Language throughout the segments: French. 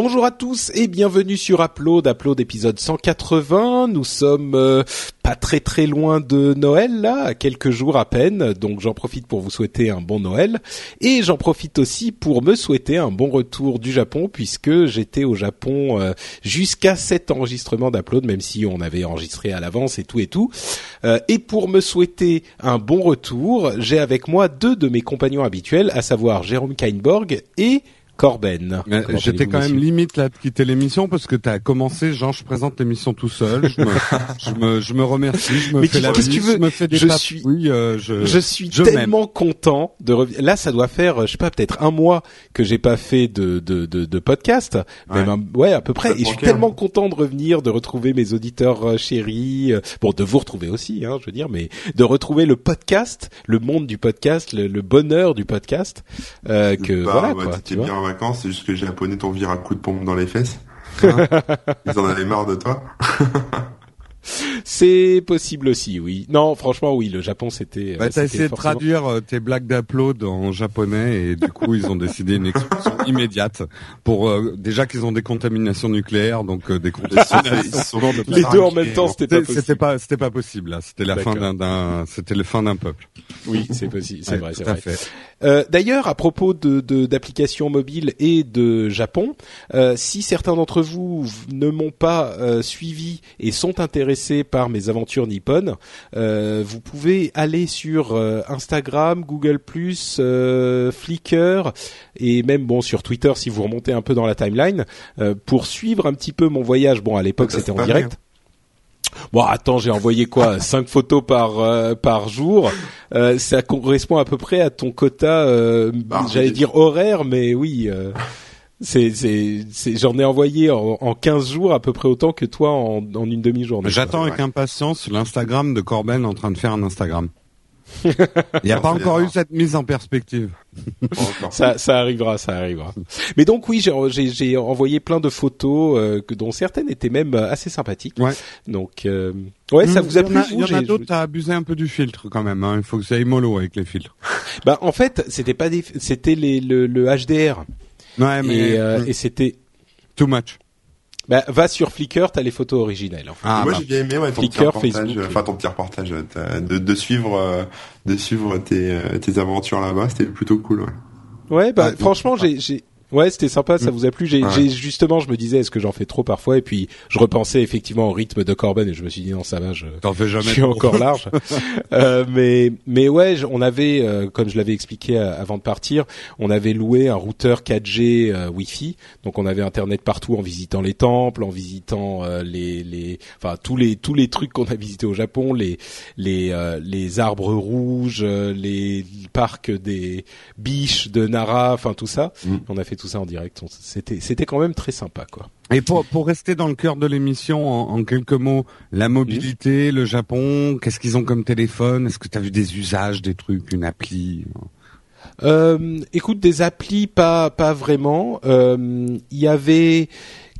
Bonjour à tous et bienvenue sur Upload, Upload épisode 180. Nous sommes euh, pas très très loin de Noël là, quelques jours à peine, donc j'en profite pour vous souhaiter un bon Noël et j'en profite aussi pour me souhaiter un bon retour du Japon puisque j'étais au Japon euh, jusqu'à cet enregistrement d'Upload, même si on avait enregistré à l'avance et tout et tout. Euh, et pour me souhaiter un bon retour, j'ai avec moi deux de mes compagnons habituels, à savoir Jérôme Kainborg et Corben. J'étais quand même limite là de quitter l'émission parce que tu as commencé, genre je présente l'émission tout seul, je me, je me, je me remercie, je me Mais fais la qu'est-ce que bise, tu veux je me fais des Je suis- oui, euh, je, je suis je tellement content de revenir. Là, ça doit faire, euh, je sais pas, peut-être un mois que j'ai pas fait de de de, de podcast, même un- ouais à peu près. Et je suis tellement content de revenir, de retrouver mes auditeurs euh, chéris. euh, Bon, de vous retrouver aussi, hein, je veux dire, mais de retrouver le podcast, le monde du podcast, le, le bonheur du podcast. Euh, que Bah, voilà ouais, quoi. Tu T'étais vois. bien en vacances, c'est juste que les Japonais t'ont viré un coup de pompe dans les fesses. Hein Ils en avaient marre de toi. C'est possible aussi, oui. Non, franchement, oui. Le Japon, c'était. Bah, euh, t'as c'était essayé de traduire euh, tes blagues d'upload en japonais et du coup ils ont décidé une expulsion immédiate pour euh, déjà qu'ils ont des contaminations nucléaires donc euh, des contaminations. De Les deux en même temps, c'était pas C'était possible. c'était pas c'était pas possible là, c'était la fin d'un d'un c'était le fin d'un peuple. Oui, c'est possible. C'est Ouais, vrai, c'est tout à vrai. fait. Euh, D'ailleurs, à propos de de- d'applications mobiles et de Japon, euh, si certains d'entre vous ne m'ont pas euh, suivi et sont intéressés par mes aventures nippones, euh, vous pouvez aller sur euh, Instagram, Google+, euh, Flickr et même bon sur Twitter si vous remontez un peu dans la timeline pour suivre un petit peu mon voyage. Bon, à l'époque c'était en direct. Bon, attends, j'ai envoyé quoi? Cinq photos par euh, par jour. Euh, ça correspond à peu près à ton quota. euh, Bah, J'allais dire horaire, mais oui. C'est c'est c'est j'en ai envoyé en, en 15 jours à peu près autant que toi en, en une demi-journée. J'attends avec impatience l'Instagram de Corben en train de faire un Instagram. Il n'y a Non, pas encore eu cette mise en perspective. Pas encore. Ça, ça arrivera, ça arrivera. Mais donc oui, j'ai- j'ai j'ai envoyé plein de photos euh, que dont certaines étaient même euh, assez sympathiques. Ouais. Donc euh, ouais, ça Mmh, vous a il y en plu Il y en a d'autres, t'as abusé un peu du filtre quand même. Hein. Il faut que ça aille mollo avec les filtres. Bah en fait, c'était pas des, c'était les le, le HDR Ouais, mais et, euh, mm, et c'était too much. bah va sur Flickr, t'as les photos originelles. en fait. Ah, Moi bah. j'ai bien aimé ouais, ton petit Flickr, reportage, Facebook. euh, enfin ton petit reportage, euh, de, de suivre, euh, de suivre tes, euh, tes aventures là-bas, c'était plutôt cool. Ouais. Ouais, bah Ouais, franchement, j'ai, j'ai, ouais, c'était sympa, ça Mm. vous a plu. J'ai, Ouais. j'ai justement, je me disais, est-ce que j'en fais trop parfois Et puis, je repensais effectivement au rythme de Corben et je me suis dit non, ça va, je, T'en fais je jamais. suis trop. encore large. euh, mais, mais ouais, on avait, euh, comme je l'avais expliqué euh, avant de partir, on avait loué un routeur 4G euh, Wi-Fi, donc on avait internet partout en visitant les temples, en visitant euh, les, les, enfin tous les tous les trucs qu'on a visités au Japon, les les euh, les arbres rouges, les parcs des biches de Nara, enfin tout ça. Mm. On a fait tout ça en direct. C'était c'était quand même très sympa quoi. Et pour, pour rester dans le cœur de l'émission, en, en quelques mots, la mobilité, le Japon, qu'est-ce qu'ils ont comme téléphone? Est-ce que tu as vu des usages, des trucs, une appli? Euh, écoute, des applis, pas pas vraiment. Euh, Il y avait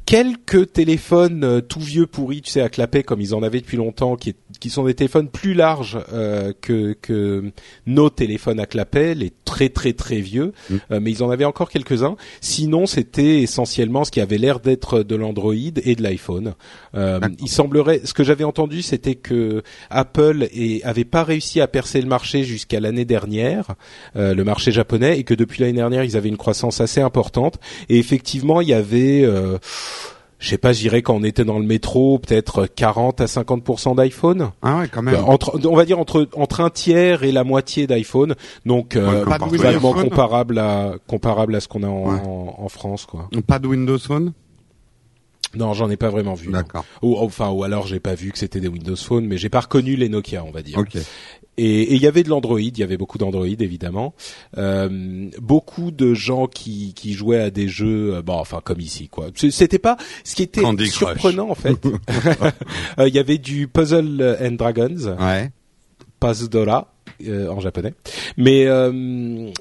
quelques téléphones euh, tout vieux pourris, tu sais, à clapet comme ils en avaient depuis longtemps, qui, qui sont des téléphones plus larges euh, que que nos téléphones à clapet, les très très très vieux. Mm. Euh, mais ils en avaient encore quelques-uns. Sinon, c'était essentiellement ce qui avait l'air d'être de l'Android et de l'iPhone. Euh, il semblerait, ce que j'avais entendu, c'était que Apple et, avait pas réussi à percer le marché jusqu'à l'année dernière, euh, le marché japonais, et que depuis l'année dernière, ils avaient une croissance assez importante. Et effectivement, il y avait, euh, je sais pas, je dirais quand on était dans le métro, peut-être 40 à 50 d'iPhone. Ah ouais, quand même. Euh, entre, on va dire entre entre un tiers et la moitié d'iPhone, donc euh, Ouais, comme pas Phone comparable à comparable à ce qu'on a en, Ouais. en, en France, quoi. Pas de Windows Phone? Non, j'en ai pas vraiment vu. D'accord. Ou enfin, ou alors j'ai pas vu que c'était des Windows Phone, mais j'ai pas reconnu les Nokia, on va dire. Ok. Et il y avait de l'Android, il y avait beaucoup d'Android évidemment. Euh, beaucoup de gens qui qui jouaient à des jeux, euh, bon, enfin comme ici quoi. C'était pas ce qui était Candy Crush. surprenant en fait. Euh, Il y avait du Puzzle and Dragons, Ouais. Puzzledora euh, en japonais. Mais euh,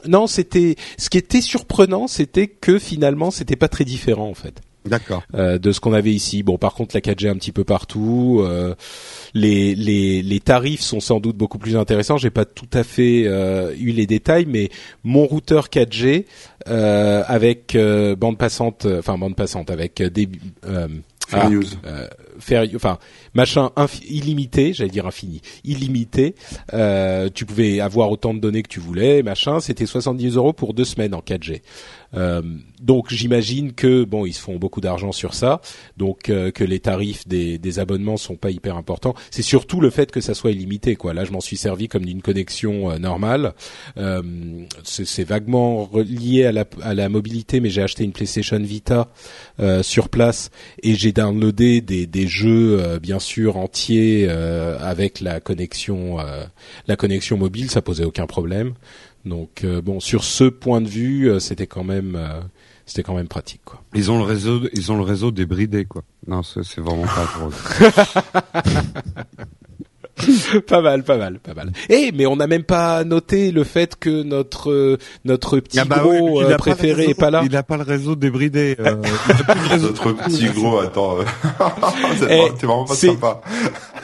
non, c'était ce qui était surprenant, c'était que finalement c'était pas très différent en fait D'accord. euh, de ce qu'on avait ici. Bon, par contre, la 4G un petit peu partout. euh, les, les, les tarifs sont sans doute beaucoup plus intéressants. J'ai pas tout à fait euh, eu les détails, mais mon routeur 4G euh, avec euh, bande passante, euh, enfin bande passante avec des euh, Fair ah, use. euh, faire, enfin machin illimité, j'allais dire infini, illimité. Euh, tu pouvais avoir autant de données que tu voulais, machin. C'était 70 euros pour deux semaines en 4G. Euh, donc j'imagine que bon, ils se font beaucoup d'argent sur ça, donc euh, que les tarifs des, des abonnements sont pas hyper importants. C'est surtout le fait que ça soit illimité, quoi. Là, je m'en suis servi comme d'une connexion euh, normale. Euh, c'est vaguement relié à la, à la mobilité, mais j'ai acheté une PlayStation Vita euh, sur place et j'ai downloadé des, des jeux bien sûr entiers avec la connexion la connexion mobile, ça posait aucun problème. Donc euh, bon, sur ce point de vue, euh, c'était quand même euh, c'était quand même pratique quoi. Ils ont le réseau, ils ont le réseau débridé quoi. Non, c'est c'est vraiment pas drôle. pas mal, pas mal, pas mal. Eh, mais on n'a même pas noté le fait que notre euh, notre petit Ah bah gros oui, euh, a pas le préféré réseau- est pas là. Il a pas le réseau débridé. euh, Notre petit gros, attends. euh, c'est Eh, vraiment- T'es vraiment pas c'est- sympa.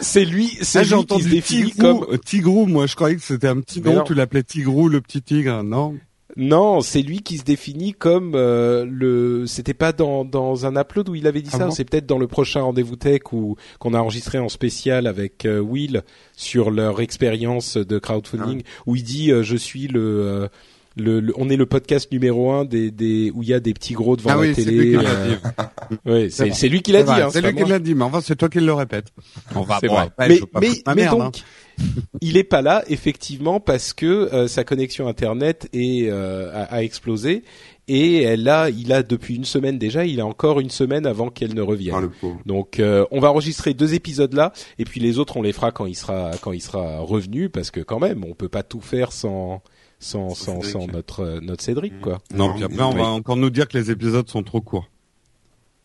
C'est lui, c'est Ah, lui qui se définit Tigrou, comme Tigrou, moi je croyais que c'était un petit nom, tu l'appelais Tigrou, le petit tigre, non? Non, c'est lui qui se définit comme euh, le. C'était pas dans dans un upload où il avait dit Ah ça. bon c'est peut-être dans le prochain rendez-vous tech ou qu'on a enregistré en spécial avec euh, Will sur leur expérience de crowdfunding où il dit euh, je suis le, euh, le, le- on est le podcast numéro un des des où il y a des petits gros devant Ah la oui, c'est télé. lui qui l'a euh, dit. ouais, C'est lui qui l'a dit. hein, c'est pas lui qui moi. l'a dit, mais enfin c'est toi qui le répète. On va bon, mais mais, mais merde, donc, il est pas là effectivement parce que euh, sa connexion internet est euh, a, a explosé et elle a, il a depuis une semaine déjà, il a encore une semaine avant qu'elle ne revienne. Le pauvre. Donc euh, on va enregistrer deux épisodes là et puis les autres on les fera quand il sera quand il sera revenu parce que quand même on peut pas tout faire sans sans sans, sans notre euh, notre Cédric quoi. hein. Non, puis après on Oui. va encore nous dire que les épisodes sont trop courts.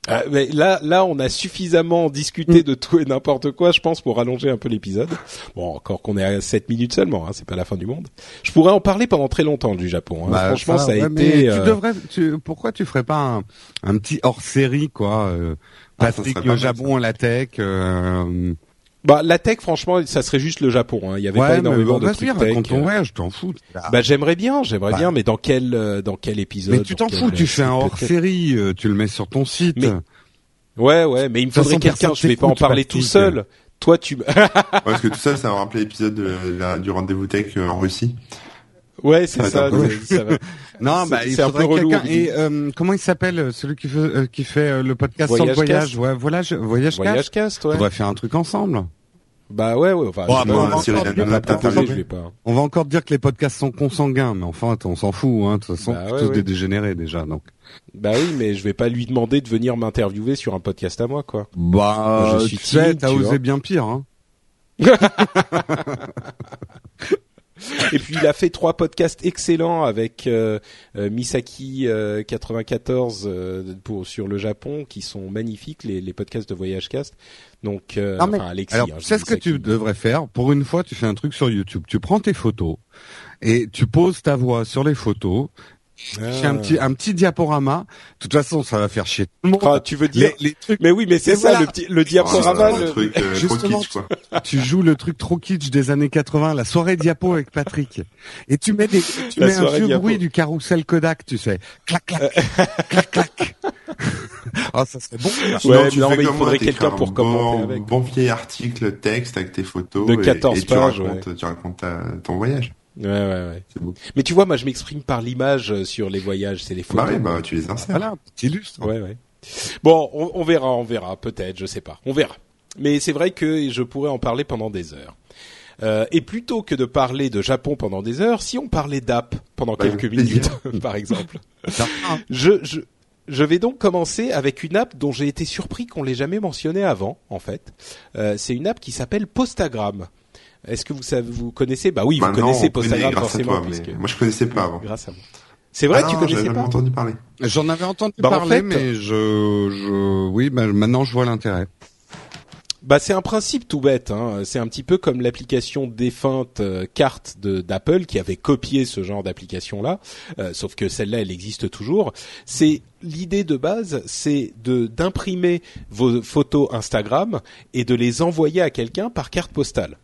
Ah, mais là, là, on a suffisamment discuté de tout et n'importe quoi, je pense, pour rallonger un peu l'épisode. Bon, encore qu'on est à 7 minutes seulement, hein, c'est pas la fin du monde. Je pourrais en parler pendant très longtemps du Japon. hein. Bah, Franchement, ça, a ouais, été. Tu euh, devrais, tu, pourquoi tu ferais pas un, un petit hors série quoi euh, Ah, Patrick le Japon, la tech. Euh, Bah, la tech, franchement, ça serait juste le Japon. Hein. Il y avait pas ouais, mais énormément bon, de trucs tech. ton euh. voyage, je t'en fous. Bah, j'aimerais bien, j'aimerais Bah. bien, mais dans quel euh, dans quel épisode mais tu t'en fous, tu fais un peut-être- hors série, euh, tu le mets sur ton site. Mais- Ouais, ouais, mais il me faudrait quelqu'un. Je vais pas en parler tout seul. Toi, tu. Ouais, parce que tout ça, ça me rappelait l'épisode du rendez-vous tech euh, en Russie. Ouais, c'est Ça ça. va va. Non, bah il faudrait peu relou, quelqu'un. Et euh, comment il s'appelle euh, celui qui fait euh, qui fait euh, le podcast Voyage voyage? Cast. Ouais, voilà, je- voyage, Voyage Cast. cast, On ouais. devrait faire un truc ensemble. Bah ouais, ouais. Enfin, Bon, vais on pas- va. On va encore dire que les podcasts sont consanguins, mais enfin, on s'en fout, hein. De toute façon, Bah ouais, tous des dégénérés déjà, donc. Bah oui, mais je vais pas lui demander de venir m'interviewer sur un podcast à moi, quoi. Bah, je suis tu sais, t'as osé bien pire, hein. Et puis il a fait trois podcasts excellents avec euh, euh, Misaki euh, 94 euh, pour sur le Japon qui sont magnifiques les, les podcasts de Voyage Cast. Donc euh, Non, mais- enfin Alexis, Alors, hein, sais dis ce que tu devrais faire? Pour une fois, tu fais un truc sur YouTube. Tu prends tes photos et tu poses ta voix sur les photos. Tu fais un Ah. petit un petit diaporama. De toute façon, ça va faire chier tout le monde. Ah, tu veux dire les, les trucs. Mais oui, mais c'est ça voilà. le petit le diaporama. le- truc euh, trop Justement, kitsch, quoi. tu joues le truc trop kitsch des années 80, la soirée diapo avec Patrick. Et tu mets des, tu La mets un vieux diapo. bruit du carrousel Kodak, tu sais. Clac, clac, clac, clac. Ah, ça serait bon. Sinon, Ouais, tu non, fais mais il comme faudrait quelqu'un un pour bon, commenter avec. Bon vieil article texte avec tes photos. De et- 14 et, tu pages, racontes, tu racontes ta- ton voyage. Ouais, ouais, ouais. Beau. Mais tu vois, moi je m'exprime par l'image euh, sur les voyages, c'est les photos. Bah oui, bah tu les insères. Voilà, petit illustre. Ouais, ouais. Bon, on, on verra, on verra, peut-être, je sais pas, on verra. Mais c'est vrai que je pourrais en parler pendant des heures. Euh, et plutôt que de parler de Japon pendant des heures, si on parlait d'app pendant Bah, quelques minutes, par exemple, hein. je, je, je vais donc commencer avec une app dont j'ai été surpris qu'on l'ait jamais mentionnée avant. En fait, euh, c'est une app qui s'appelle Postagram. Est-ce que vous savez, vous connaissez? Bah oui, vous Maintenant, connaissez Postagram forcément. toi, mais puisque- Moi, je connaissais pas avant. Grâce à moi. C'est vrai, Ah tu non, connaissais pas? jamais entendu parler. J'en avais entendu Bah, en parler, fait- mais je, je, oui, bah, maintenant je vois l'intérêt. Bah c'est un principe tout bête. Hein. C'est un petit peu comme l'application défunte euh, carte de d'Apple qui avait copié ce genre d'application là, sauf que celle-là elle existe toujours. C'est l'idée de base, c'est de d'imprimer vos photos Instagram et de les envoyer à quelqu'un par carte postale.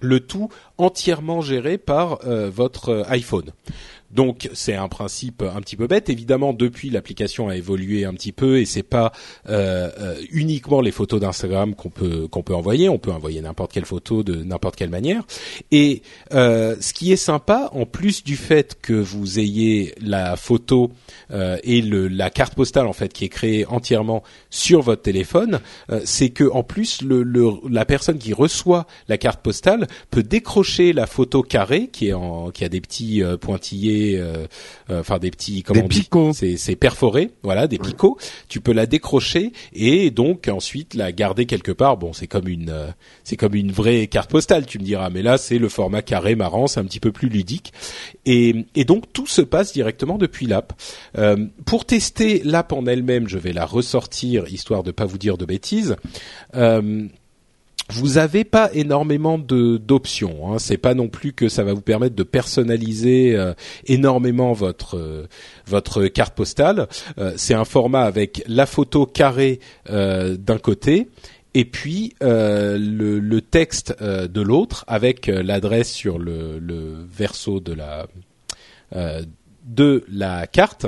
Le tout entièrement géré par euh, votre euh, iPhone. Donc c'est un principe un petit peu bête. Évidemment, depuis l'application a évolué un petit peu et c'est pas euh, euh, uniquement les photos d'Instagram qu'on peut qu'on peut envoyer. On peut envoyer n'importe quelle photo de n'importe quelle manière. Et euh, ce qui est sympa, en plus du fait que vous ayez la photo euh, et le, la carte postale en fait qui est créée entièrement sur votre téléphone, euh, c'est que en plus le, le- la personne qui reçoit la carte postale peut décrocher la photo carrée qui est en qui a des petits euh, pointillés, euh, euh, enfin des petits comment Des on picots. c'est c'est perforé, voilà, des picots. Tu peux la décrocher et donc ensuite la garder quelque part. Bon, c'est comme une euh, c'est comme une vraie carte postale, tu me diras, mais là c'est le format carré marrant, c'est un petit peu plus ludique. Et, et donc tout se passe directement depuis l'app. Euh, pour tester l'app en elle-même, je vais la ressortir histoire de pas vous dire de bêtises. Euh, vous avez pas énormément de d'options. Hein. C'est pas non plus que ça va vous permettre de personnaliser euh, énormément votre euh, votre carte postale. Euh, c'est un format avec la photo carrée euh, d'un côté et puis euh, le, le texte de l'autre avec l'adresse sur le, le verso de la de la carte.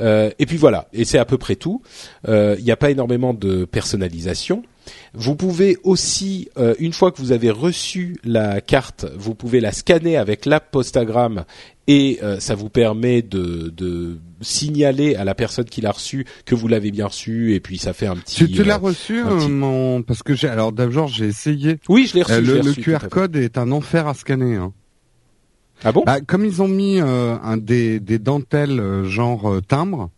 Et puis voilà, et c'est à peu près tout. Il n'y a pas énormément de personnalisation. Vous pouvez aussi, euh, une fois que vous avez reçu la carte, vous pouvez la scanner avec l'app Postagram et euh, ça vous permet de, de signaler à la personne qui l'a reçu que vous l'avez bien reçu et puis ça fait un petit. Tu, tu euh, l'as reçu, euh, petit- mon, parce que j'ai, alors d'abord j'ai essayé. Oui, je l'ai reçu. Euh, le, reçu, QR code est un enfer à scanner. Hein. Ah bon? Bah, comme ils ont mis euh, un des, des dentelles euh, genre timbre.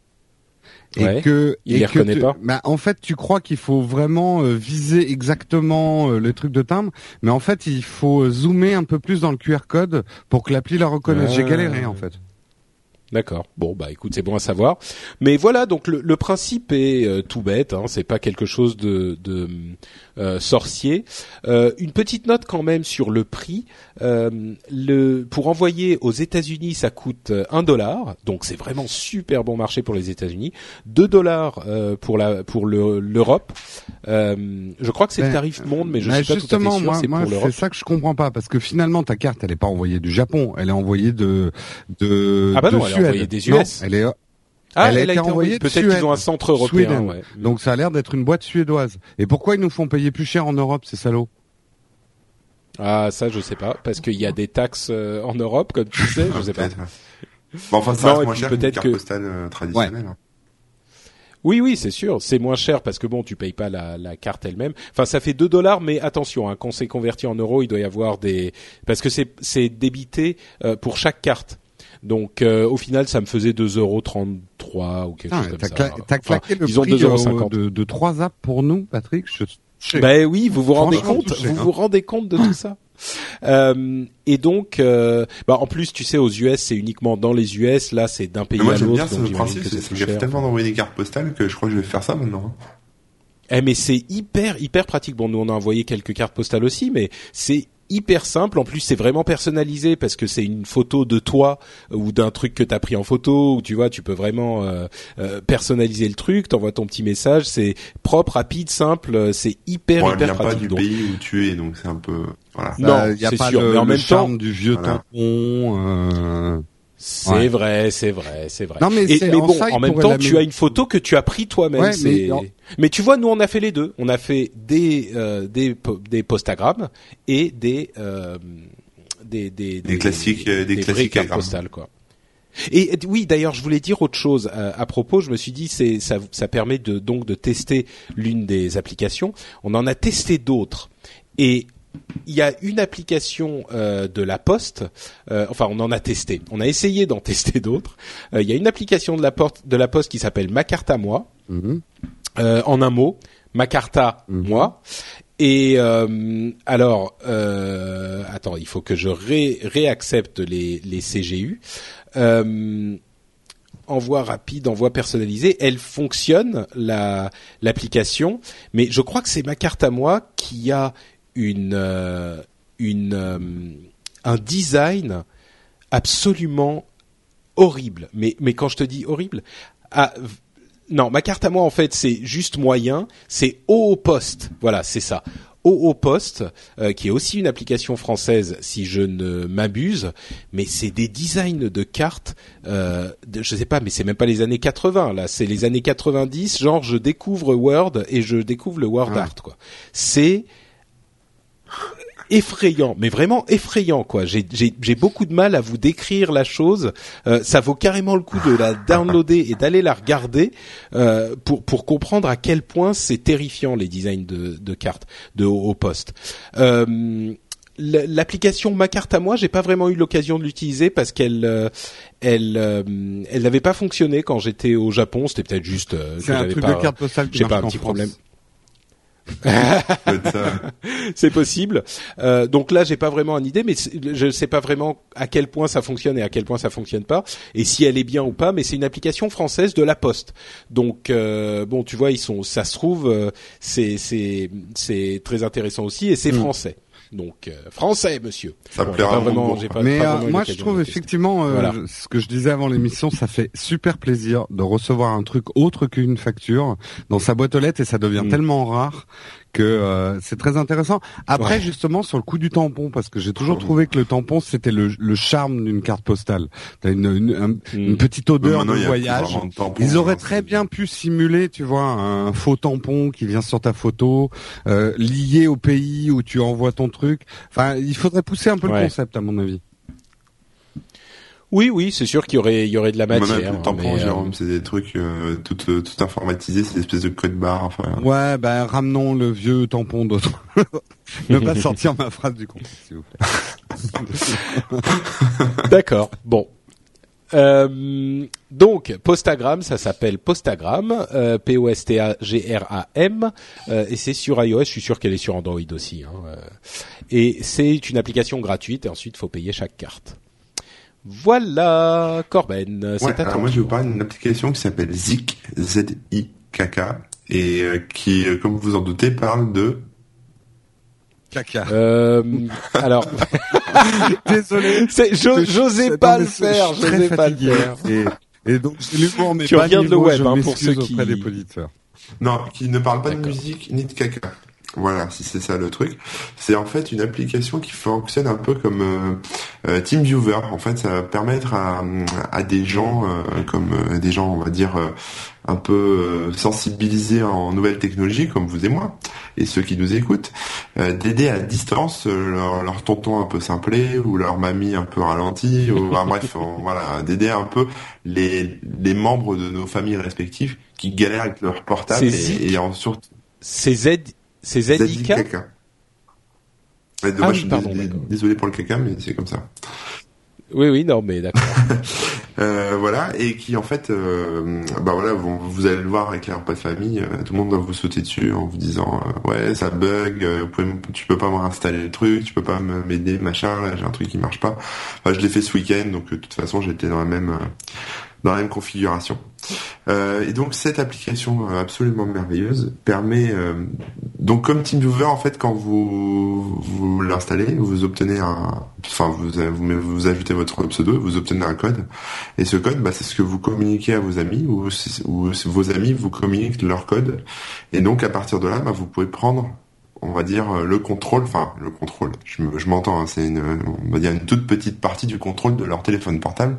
Et Ouais. que, Il et les que reconnaît pas bah, en fait, tu crois qu'il faut vraiment euh, viser exactement euh, le truc de timbre, mais en fait, il faut euh, zoomer un peu plus dans le QR code pour que l'appli la reconnaisse. J'ai Ah. galéré en fait. D'accord. Bon bah écoute, c'est bon à savoir. Mais voilà, donc le, le principe est euh, tout bête. Hein, c'est pas quelque chose de, de sorcier. Euh, une petite note quand même sur le prix. Euh, le pour envoyer aux États-Unis, ça coûte euh, un dollar. Donc c'est vraiment super bon marché pour les États-Unis. Deux dollars euh, pour la pour le- l'Europe. Euh, je crois que c'est le Ben, tarif monde, mais je Bah, suis pas tout à fait sûr. moi, C'est moi, ça que je comprends pas, parce que finalement, ta carte, elle est pas envoyée du Japon, elle est envoyée de de Ah bah de non, elle est envoyée des Non, US. elle est Ah, elle a elle a été été envoyée Peut-être qu'ils ont un centre européen. Ouais. donc ça a l'air d'être une boîte suédoise. Et pourquoi ils nous font payer plus cher en Europe, ces salauds? Ah ça je sais pas parce qu'il y a des taxes euh, en Europe comme tu sais, je sais pas. Bon, enfin, ça Non, reste moins puis cher qu'une carte que- postale euh, traditionnelle. hein. Oui oui c'est sûr, c'est moins cher parce que bon tu payes pas la, la carte elle-même. Enfin ça fait 2 dollars mais attention hein, quand c'est converti en euros il doit y avoir des parce que c'est c'est débité euh, pour chaque carte. Donc euh, au final ça me faisait 2,33 euros ou quelque Putain, chose comme T'as ça. cla- t'as Enfin, claqué le disons prix 2,50 de, de trois apps pour nous, Patrick. Je, Ben oui, vous vous rendez compte, touché, vous hein. vous rendez compte de tout ça. Euh, et donc, euh, bah en plus, tu sais, aux US, c'est uniquement dans les US. Là, c'est d'un pays moi, à j'aime bien l'autre. ce donc j'imagine principe, cher. tellement d'envoyer des cartes postales que je crois que je vais faire ça maintenant. hein. Eh, mais c'est hyper, hyper pratique. Bon, nous, on a envoyé quelques cartes postales aussi, mais c'est hyper simple. En plus, c'est vraiment personnalisé parce que c'est une photo de toi ou d'un truc que t'as pris en photo. Ou tu vois, tu peux vraiment euh, euh, personnaliser le truc. T'envoies ton petit message. C'est propre, rapide, simple. euh, C'est hyper, Bon, hyper vient pas du Donc, pays où tu es, donc c'est un peu, voilà. Non, Bah, y a pas sûr, le, mais en le même charme temps- du vieux Voilà. tampon. euh, C'est Ouais. vrai, c'est vrai, c'est vrai. Non, mais Et- c'est- mais en bon, en même temps, tu as une photo que tu as pris toi-même. Ouais, mais tu vois, nous on a fait les deux. On a fait des euh, des des postagrammes et des euh, des, des, Des classiques, euh, des vraies classiques postales quoi. Et oui, d'ailleurs, je voulais dire autre chose euh, à propos. Je me suis dit, c'est ça, ça permet de donc de tester l'une des applications. On en a testé d'autres et il y a une application euh, de la Poste. euh, enfin, on en a testé. On a essayé d'en tester d'autres. Euh, il y a une application de la, porte, de la Poste qui s'appelle Ma carte à moi. Mhm. Euh, en un mot, ma carta, Mhm. moi. Et euh, alors, euh, attends, il faut que je ré- réaccepte les, les CGU. Euh, envoi rapide, envoi personnalisé, elle fonctionne la l'application, mais je crois que c'est ma carte à moi qui a une euh, une euh, un design absolument horrible. Mais mais quand je te dis horrible, ah, non, ma carte à moi en fait c'est juste moyen, c'est haut au poste. Voilà, c'est ça. Au poste, euh, qui est aussi une application française si je ne m'abuse, mais c'est des designs de cartes, euh, de, je sais pas, mais c'est même pas les années 80 là, c'est les années 90, genre je découvre Word et je découvre le Word Ouais. Art quoi. C'est effrayant, mais vraiment effrayant quoi. J'ai j'ai j'ai beaucoup de mal à vous décrire la chose. Euh, ça vaut carrément le coup de la downloader et d'aller la regarder euh, pour pour comprendre à quel point c'est terrifiant les designs de de cartes de haut au poste. Euh, L'application Ma carte à moi, j'ai pas vraiment eu l'occasion de l'utiliser parce qu'elle, euh, elle, euh, elle n'avait pas fonctionné quand j'étais au Japon. C'était peut-être juste euh, que j'avais truc pas, j'ai pas un petit France. problème. C'est possible. Euh, donc là, j'ai pas vraiment une idée, mais je sais pas vraiment à quel point ça fonctionne et à quel point ça fonctionne pas, et si elle est bien ou pas. Mais c'est une application française de la Poste. Donc euh, bon, tu vois, ils sont, ça se trouve, euh, c'est c'est c'est très intéressant aussi, et c'est Mm. français. Donc euh, français, monsieur. Ça j'ai plaira pas vraiment, Mais pas euh, vraiment moi, je trouve effectivement, euh, Voilà. ce que je disais avant l'émission, ça fait super plaisir de recevoir un truc autre qu'une facture dans sa boîte aux lettres et ça devient Mm. tellement rare que euh, c'est très intéressant. Après, Ouais. justement, sur le coup du tampon, parce que j'ai toujours trouvé que le tampon, c'était le, le charme d'une carte postale. T'as une, une, un- une Mm. petite odeur de voyage. de Ils auraient hein, très c'est- bien pu simuler, tu vois, un faux tampon qui vient sur ta photo, euh, lié au pays où tu envoies ton truc. Enfin, il faudrait pousser un peu Ouais. le concept, à mon avis. Oui, oui, c'est sûr qu'il y aurait, il y aurait de la il matière. plus de tampons, mais, euh, Jérôme, c'est des trucs euh, tout, euh, tout informatisés, c'est des espèces de code barre. Enfin, Ouais, ben ramenons le vieux tampon d'autre. ne pas sortir ma phrase du contexte, s'il vous plaît. D'accord. Bon. Euh, donc Postagram, ça s'appelle Postagram, euh, P-O-S-T-A-G-R-A-M, euh, et c'est sur iOS. Je suis sûr qu'elle est sur Android aussi. Hein, euh. et c'est une application gratuite. Et ensuite, faut payer chaque carte. Voilà, Corben, c'est Ouais, à alors toi. moi je vais vous parler d'une application qui s'appelle Zik, Z-I-K-K, et euh, qui, euh, comme vous en doutez, parle de... Caca. Euh, alors, Désolé. c'est, j'o- j'osais pas le faire, j'osais pas le faire. Et, et donc, c'est l'humour, mais Tu pas regardes le web, hein, pour ceux qui- auprès des auditeurs. Non, qui ne parle pas de musique ni de caca. Voilà, si c'est ça le truc. C'est en fait une application qui fonctionne un peu comme euh, euh, TeamViewer. En fait, ça va permettre à, à des gens, euh, comme euh, des gens, on va dire, euh, un peu euh, sensibilisés en nouvelles technologies, comme vous et moi, et ceux qui nous écoutent, euh, d'aider à distance leur, leur tonton un peu simplé ou leur mamie un peu ralentie, ou enfin, bref, on- voilà, d'aider un peu les, les membres de nos familles respectives qui galèrent avec leur portable et, et en surtout C'est Z, c'est caca. Ouais, dommage, Ah oui, pardon, désolé pour le caca, mais c'est comme ça. Oui, oui, non, mais d'accord. Euh, voilà, et qui en fait, euh, bah voilà, vous, vous allez le voir avec les repas de famille, euh, tout le monde va vous sauter dessus en vous disant ouais ça bug, vous pouvez m- tu peux pas me réinstaller le truc, tu peux pas m'aider machin, là j'ai un truc qui marche pas. Enfin, je l'ai fait ce week-end, donc de toute façon j'étais dans la même dans la même configuration. Euh, et donc cette application absolument merveilleuse permet euh, donc comme TeamViewer en fait quand vous vous l'installez vous obtenez un enfin vous vous, vous ajoutez votre pseudo vous obtenez un code et ce code bah, c'est ce que vous communiquez à vos amis ou, ou vos amis vous communiquent leur code et donc à partir de là bah, vous pouvez prendre on va dire euh, le contrôle, enfin le contrôle, je, me- je m'entends, hein, c'est une, on va dire une toute petite partie du contrôle de leur téléphone portable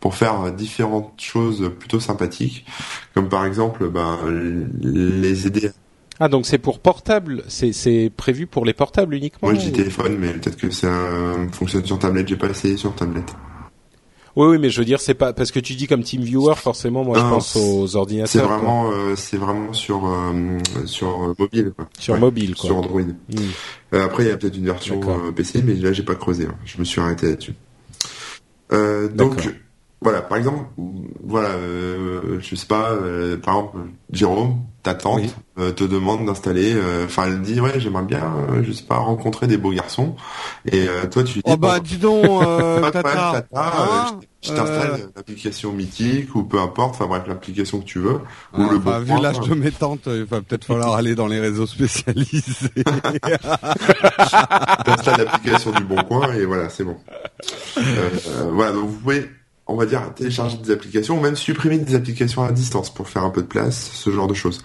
pour faire euh, différentes choses plutôt sympathiques, comme par exemple ben, les aider. Ah, donc c'est pour portable, c'est, c'est prévu pour les portables uniquement Moi je dis téléphone, mais peut-être que ça euh, fonctionne sur tablette, j'ai pas essayé sur tablette. Oui, oui, mais je veux dire, c'est pas parce que tu dis comme TeamViewer, forcément, moi, je pense aux ordinateurs. C'est vraiment, euh, c'est vraiment sur euh, sur euh, mobile, quoi. Sur Ouais, mobile, quoi. Sur Android. Hmm. Euh, après, il y a peut-être une version euh, PC, mais là, j'ai pas creusé. hein. Je me suis arrêté là-dessus. Euh, donc. Voilà. Par exemple, voilà, euh, je sais pas. euh, par exemple, Jérôme, ta tante Oui. euh, te demande d'installer. euh, Enfin, elle dit ouais, j'aimerais bien, euh, je sais pas, rencontrer des beaux garçons. Et euh, toi, tu dis Oh bah dis donc, euh, Tata. Tata, Hein je je t'installe l'application mythique ou peu importe. Enfin bref, l'application que tu veux. Ou Ouais, le bon vu l'âge de mes tantes, il va peut-être falloir aller dans les réseaux spécialisés. t'installes l'application du bon coin et voilà, c'est bon. Voilà, donc vous pouvez, on va dire, télécharger des applications ou même supprimer des applications à distance pour faire un peu de place, ce genre de choses.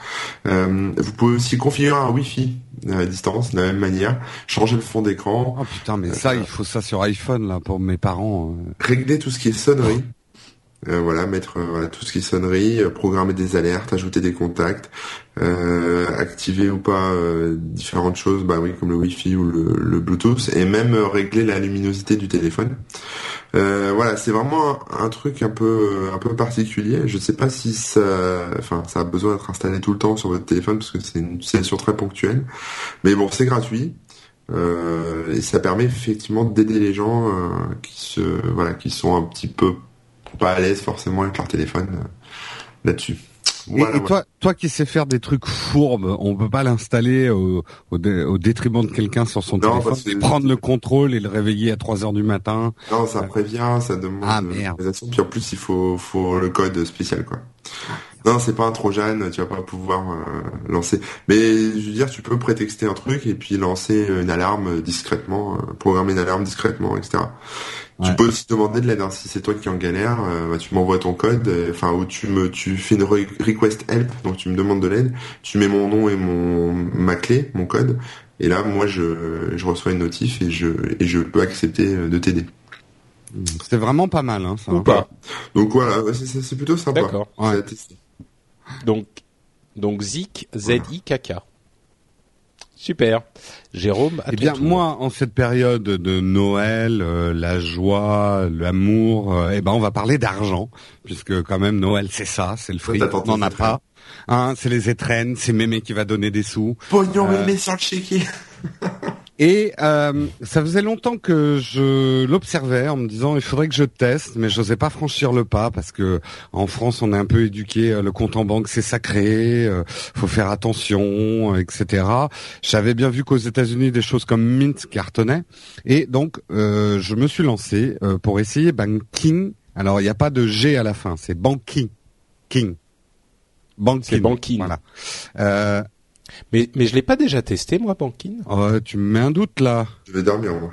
Euh, vous pouvez aussi configurer un Wi-Fi à distance de la même manière, changer le fond d'écran, oh putain, mais ça, il faut ça sur iPhone là pour mes parents. euh. régler tout ce qui est sonnerie. Euh, voilà, mettre euh, voilà, tout ce qui sonnerie, euh, programmer des alertes, ajouter des contacts, activer ou pas différentes choses, bah oui, comme le Wi-Fi ou le, Bluetooth, et même régler la luminosité du téléphone. Voilà, c'est vraiment un, truc un peu un peu particulier. Je sais pas si ça, enfin, ça a besoin d'être installé tout le temps sur votre téléphone parce que c'est une utilisation très ponctuelle. Mais bon, c'est gratuit. Et ça permet effectivement d'aider les gens qui se voilà qui sont un petit peu pas à l'aise forcément avec leur téléphone euh, là-dessus. Et- Voilà, et, toi, toi qui sais faire des trucs fourbes, on peut pas l'installer au, au, dé- au détriment de quelqu'un sur son Non, téléphone, et prendre le contrôle et le réveiller à 3 heures du matin. Non, ça prévient, ça demande Ah, euh, merde. l'autorisation, puis en plus il faut faut le code spécial quoi. Non, c'est pas un Trojan, tu vas pas pouvoir euh, lancer. Mais je veux dire, tu peux prétexter un truc et puis lancer une alarme discrètement, euh, programmer une alarme discrètement, etc. Tu Ouais. peux aussi demander de l'aide. hein. Si c'est toi qui es en galère, euh, bah, tu m'envoies ton code, euh, enfin ou tu me tu fais une re- request help, donc tu me demandes de l'aide. Tu mets mon nom et mon ma clé, mon code, et là moi je je reçois une notif et je et je peux accepter euh, de t'aider. C'est vraiment pas mal, hein, ça. Ou pas. Donc voilà, c'est- plutôt sympa. D'accord. Ouais. Donc, donc Zik, Z-I-K-K. Super. Jérôme, à Eh bien, tour. moi, en cette période de Noël, euh, la joie, l'amour, euh, eh ben, on va parler d'argent, puisque quand même Noël, c'est ça, c'est le fric. On n'en a pas. Hein, c'est les étrennes, c'est Mémé qui va donner des sous. Pognon, Euh, sur le chéquier. Et euh, ça faisait longtemps que je l'observais en me disant il faudrait que je teste, mais j'osais pas franchir le pas parce que en France on est un peu éduqué, euh, le compte en banque c'est sacré, euh, faut faire attention, euh, etc. J'avais bien vu qu'aux États-Unis des choses comme Mint cartonnaient et donc euh, je me suis lancé euh, pour essayer banking. Alors il n'y a pas de G à la fin, c'est banking, king, banking. C'est banking. Voilà. Euh, Mais, mais je l'ai pas déjà testé, moi, Banking. oh, tu me mets un doute là. Je vais dormir, moi.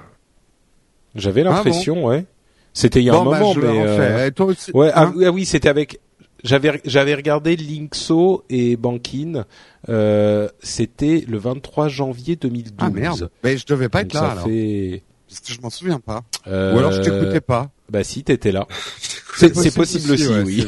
J'avais Ah l'impression, ouais. C'était il y a Bon, un bah, moment, je mais... euh, Et toi aussi Ouais, ah, hein oui, ah oui, c'était avec... J'avais j'avais regardé Linkso et Bankin. Euh, c'était le 23 janvier 2012. Ah merde. Mais je devais pas Donc être là ça alors. fait. Parce que je m'en souviens pas. euh, Ou alors je t'écoutais pas. Bah si, t'étais là. C'est c'est possible aussi, ouais, oui.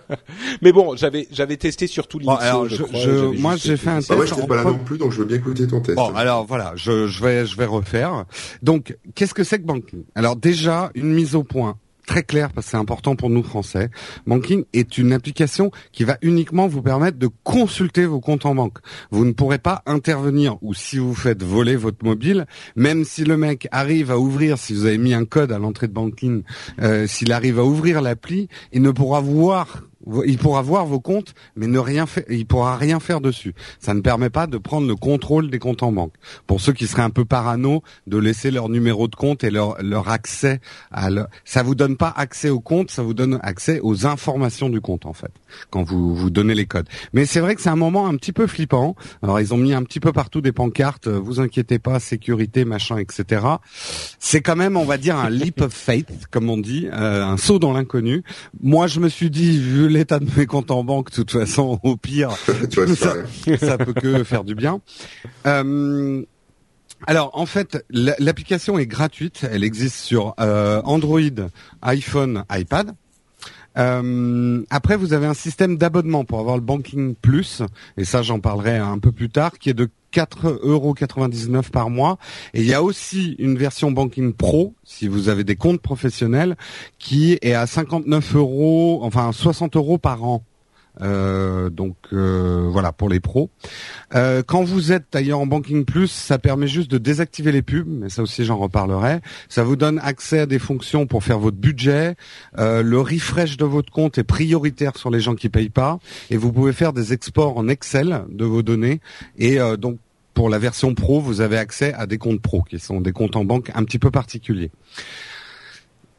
Mais bon, j'avais j'avais testé surtout Bon, alors, je, je- crois, je- moi, j'ai fait un essayé. Bah ouais, test en pas là non plus, donc je veux bien écouter ton test. Bon, alors voilà, je, je vais je vais refaire. Donc, qu'est-ce que c'est que Banking? Alors déjà, une mise au point très claire parce que c'est important pour nous Français. Banking est une application qui va uniquement vous permettre de consulter vos comptes en banque. Vous ne pourrez pas intervenir ou si vous faites voler votre mobile, même si le mec arrive à ouvrir, si vous avez mis un code à l'entrée de Banking, euh, s'il arrive à ouvrir l'appli, il ne pourra voir il pourra voir vos comptes, mais ne rien faire, il pourra rien faire dessus. Ça ne permet pas de prendre le contrôle des comptes en banque. Pour ceux qui seraient un peu parano, de laisser leur numéro de compte et leur, leur accès à leur... ça vous donne pas accès au compte, ça vous donne accès aux informations du compte en fait, quand vous vous donnez les codes. Mais c'est vrai que c'est un moment un petit peu flippant. Alors ils ont mis un petit peu partout des pancartes, euh, vous inquiétez pas, sécurité, machin, etc. C'est quand même, on va dire, un leap of faith, comme on dit, euh, un saut dans l'inconnu. Moi, je me suis dit, vu l'état de mes comptes en banque, de toute façon, au pire, tu vois, c'est ça, peut que faire du bien. Euh, alors, en fait, la- l'application est gratuite. Elle existe sur euh, Android, iPhone, iPad. Euh, après, vous avez un système d'abonnement pour avoir le Banking Plus, et ça, j'en parlerai un peu plus tard, qui est de 4,99€ par mois. Et il y a aussi une version Banking Pro, si vous avez des comptes professionnels, qui est à 59 euros, enfin 60 euros par an. Euh, donc euh, voilà pour les pros. Euh, quand vous êtes d'ailleurs en Banking Plus, ça permet juste de désactiver les pubs, mais ça aussi j'en reparlerai. Ça vous donne accès à des fonctions pour faire votre budget. le refresh de votre compte est prioritaire sur les gens qui payent pas, et vous pouvez faire des exports en Excel de vos données. Et donc pour la version pro, vous avez accès à des comptes pro qui sont des comptes en banque un petit peu particuliers.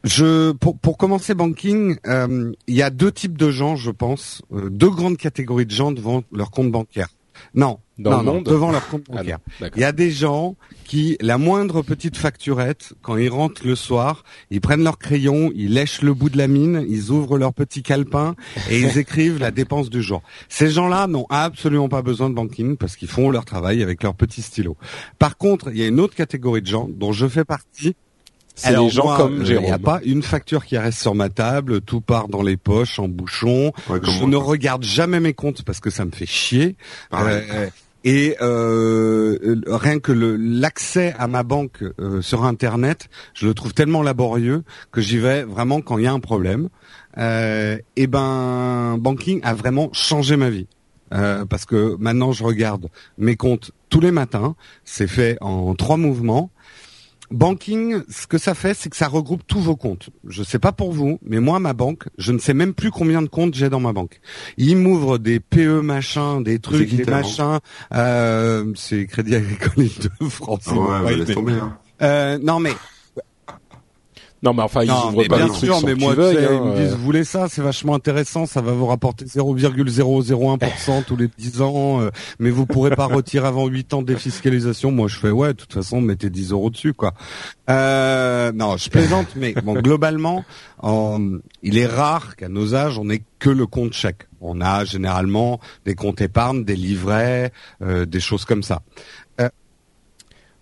Je, pour, pour commencer banking, euh, il y a deux types de gens, je pense, euh, deux grandes catégories de gens devant leur compte bancaire. Non, non, devant leur compte ah bancaire. il y a des gens qui, la moindre petite facturette, quand ils rentrent le soir, ils prennent leur crayon, ils lèchent le bout de la mine, ils ouvrent leur petit calepin et ils écrivent la dépense du jour. Ces gens-là n'ont absolument pas besoin de banking parce qu'ils font leur travail avec leur petit stylo. Par contre, il y a une autre catégorie de gens dont je fais partie c'est les gens comme Jérôme. Il n'y a pas une facture qui reste sur ma table, tout part dans les poches, en bouchon. je ne regarde jamais mes comptes parce que ça me fait chier. Euh, et euh, rien que l'accès à ma banque euh, sur Internet, je le trouve tellement laborieux que j'y vais vraiment quand il y a un problème. et ben, banking a vraiment changé ma vie. parce que maintenant je regarde mes comptes tous les matins. C'est fait en trois mouvements. Banking, ce que ça fait, c'est que ça regroupe tous vos comptes. Je sais pas pour vous, mais moi, ma banque, je ne sais même plus combien de comptes j'ai dans ma banque. Il m'ouvre des PE machin, des trucs, des machins. Euh, c'est Crédit Agricole de France. Ah ouais, laisse tomber, hein. euh, non mais non, mais enfin, ils non, ouvrent pas bien sûr, mais moi, tu sais, ils me disent, vous voulez ça, c'est vachement intéressant, ça va vous rapporter 0,001% tous les 10 ans, euh, mais vous pourrez pas retirer avant 8 ans de défiscalisation. Moi, je fais, ouais, de toute façon, mettez 10 euros dessus, quoi. Euh, non, je plaisante, mais bon, globalement, il est rare qu'à nos âges, on ait que le compte chèque. On a généralement des comptes épargne, des livrets, euh, des choses comme ça.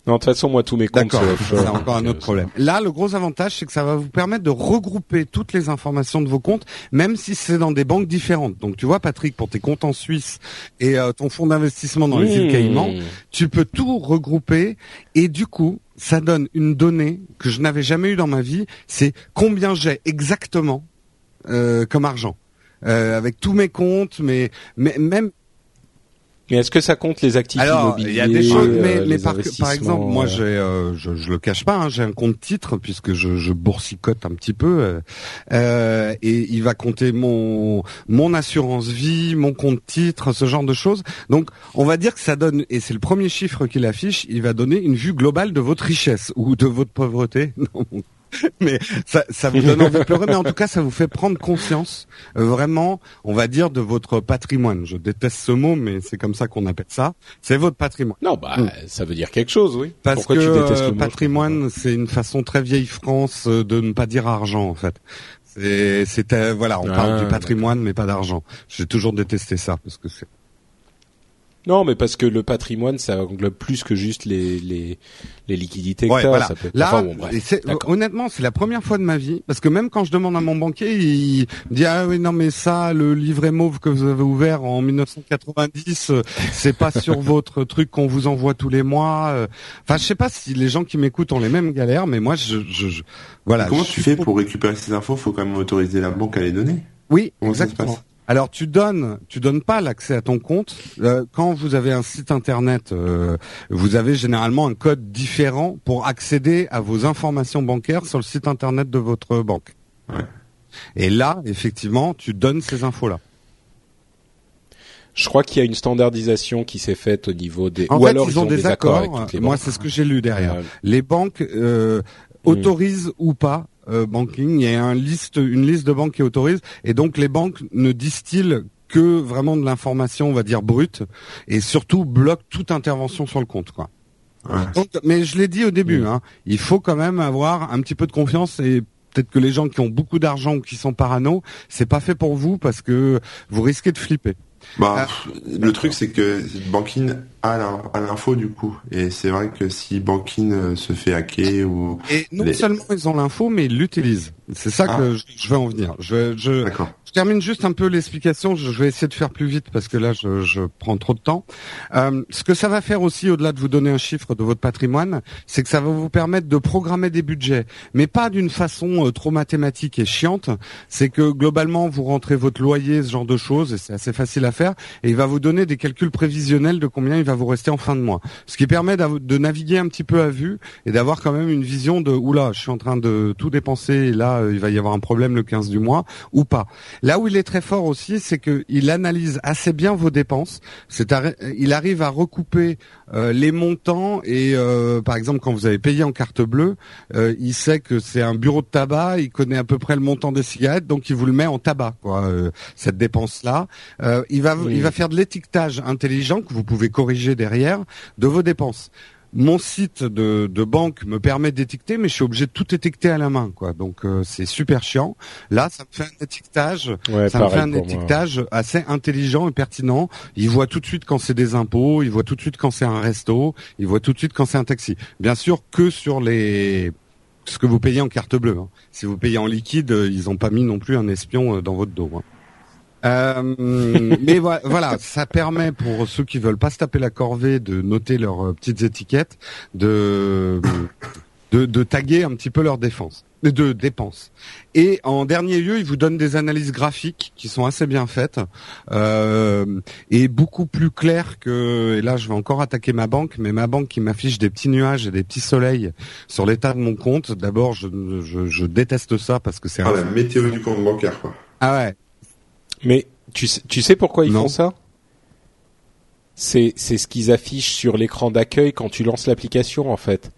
Non, de toute façon, moi, tous mes comptes, c'est encore un autre problème. Là, le gros avantage, c'est que ça va vous permettre de regrouper toutes les informations de vos comptes, même si c'est dans des banques différentes. Donc, tu vois, Patrick, pour tes comptes en Suisse et euh, ton fonds d'investissement dans les îles mmh. Caïmans, tu peux tout regrouper et du coup, ça donne une donnée que je n'avais jamais eue dans ma vie. C'est combien j'ai exactement euh, comme argent. Euh, avec tous mes comptes, mais, mais même mais est-ce que ça compte les actifs Alors, il y a des choses, mais, euh, mais par, par, exemple, moi, euh, j'ai, euh, je, je le cache pas, hein, j'ai un compte titre puisque je, je boursicote un petit peu, euh, et il va compter mon mon assurance vie, mon compte titre, ce genre de choses. Donc, on va dire que ça donne, et c'est le premier chiffre qu'il affiche, il va donner une vue globale de votre richesse ou de votre pauvreté. Non, mais ça, ça vous donne envie de pleurer, mais en tout cas, ça vous fait prendre conscience, euh, vraiment, on va dire, de votre patrimoine. Je déteste ce mot, mais c'est comme ça qu'on appelle ça. C'est votre patrimoine. Non, bah, mm. ça veut dire quelque chose, oui. Parce que euh, patrimoine, c'est une façon très vieille France euh, de ne pas dire argent, en fait. C'était, voilà, on parle du patrimoine, mais pas d'argent. J'ai toujours détesté ça parce que c'est non, mais parce que le patrimoine, ça englobe plus que juste les les, les liquidités que voilà. ça peut... Là, honnêtement, c'est la première fois de ma vie, parce que même quand je demande à mon banquier, il me dit ah oui non mais ça, le livret mauve que vous avez ouvert en 1990, euh, c'est pas sur votre truc qu'on vous envoie tous les mois. Euh. Enfin, je sais pas si les gens qui m'écoutent ont les mêmes galères, mais moi, je, je, voilà. comment tu fais pour récupérer ces infos? Faut quand même autoriser la banque à les donner. Oui, exactement. Alors tu donnes, tu donnes pas l'accès à ton compte. Euh, quand vous avez un site internet, euh, vous avez généralement un code différent pour accéder à vos informations bancaires sur le site internet de votre banque. Et là, effectivement, tu donnes ces infos-là. Je crois qu'il y a une standardisation qui s'est faite au niveau des. En Ou fait, alors ils ont, des, accords. Moi, c'est ce que j'ai lu derrière. Les banques euh, autorisent ou pas euh, banking. Il y a un liste, une liste de banques qui autorise, et donc les banques ne distillent que vraiment de l'information, on va dire brute, et surtout bloquent toute intervention sur le compte, quoi. mais je l'ai dit au début, hein, il faut quand même avoir un petit peu de confiance et peut-être que les gens qui ont beaucoup d'argent ou qui sont parano, c'est pas fait pour vous parce que vous risquez de flipper. Bah, ah. le truc c'est que Banking a l'info du coup, et c'est vrai que si Banking euh, se fait hacker ou et non seulement ils ont l'info, mais ils l'utilisent. C'est ça ah. que je, vais en venir. Je, je, je termine juste un peu l'explication. Je vais essayer de faire plus vite parce que là, je, je prends trop de temps. Euh, ce que ça va faire aussi, au-delà de vous donner un chiffre de votre patrimoine, c'est que ça va vous permettre de programmer des budgets, mais pas d'une façon euh, trop mathématique et chiante. C'est que globalement, vous rentrez votre loyer, ce genre de choses, et c'est assez facile à faire. Et il va vous donner des calculs prévisionnels de combien il va vous rester en fin de mois, ce qui permet de naviguer un petit peu à vue et d'avoir quand même une vision de oula, je suis en train de tout dépenser et là, euh, il va y avoir un problème le 15 du mois ou pas. Là où il est très fort aussi, c'est qu'il analyse assez bien vos dépenses. C'est il arrive à recouper euh, les montants et euh, par exemple quand vous avez payé en carte bleue, euh, il sait que c'est un bureau de tabac, il connaît à peu près le montant des cigarettes, donc il vous le met en tabac quoi. cette dépense là, il va il va faire de l'étiquetage intelligent que vous pouvez corriger derrière de vos dépenses mon site de, banque me permet d'étiqueter, mais je suis obligé de tout étiqueter à la main, quoi. Donc euh, c'est super chiant. Là, ça me fait un étiquetage, ça me fait un étiquetage assez intelligent et pertinent. Il voit tout de suite quand c'est des impôts, il voit tout de suite quand c'est un resto, il voit tout de suite quand c'est un taxi. Bien sûr que sur les ce que vous payez en carte bleue. Hein. Si vous payez en liquide, ils n'ont pas mis non plus un espion euh, dans votre dos. Hein. Euh, mais voilà, ça permet pour ceux qui veulent pas se taper la corvée de noter leurs euh, petites étiquettes, de, de, de taguer un petit peu leurs défenses, de dépenses. Et en dernier lieu, ils vous donnent des analyses graphiques qui sont assez bien faites euh, et beaucoup plus claires que. Et là, je vais encore attaquer ma banque, mais ma banque qui m'affiche des petits nuages et des petits soleils sur l'état de mon compte. D'abord, je, je, je, déteste ça parce que c'est ah, la météo du compte bancaire, quoi. Ah ouais. Mais tu sais, tu sais pourquoi ils font ça? C'est c'est ce qu'ils affichent sur l'écran d'accueil quand tu lances l'application en fait.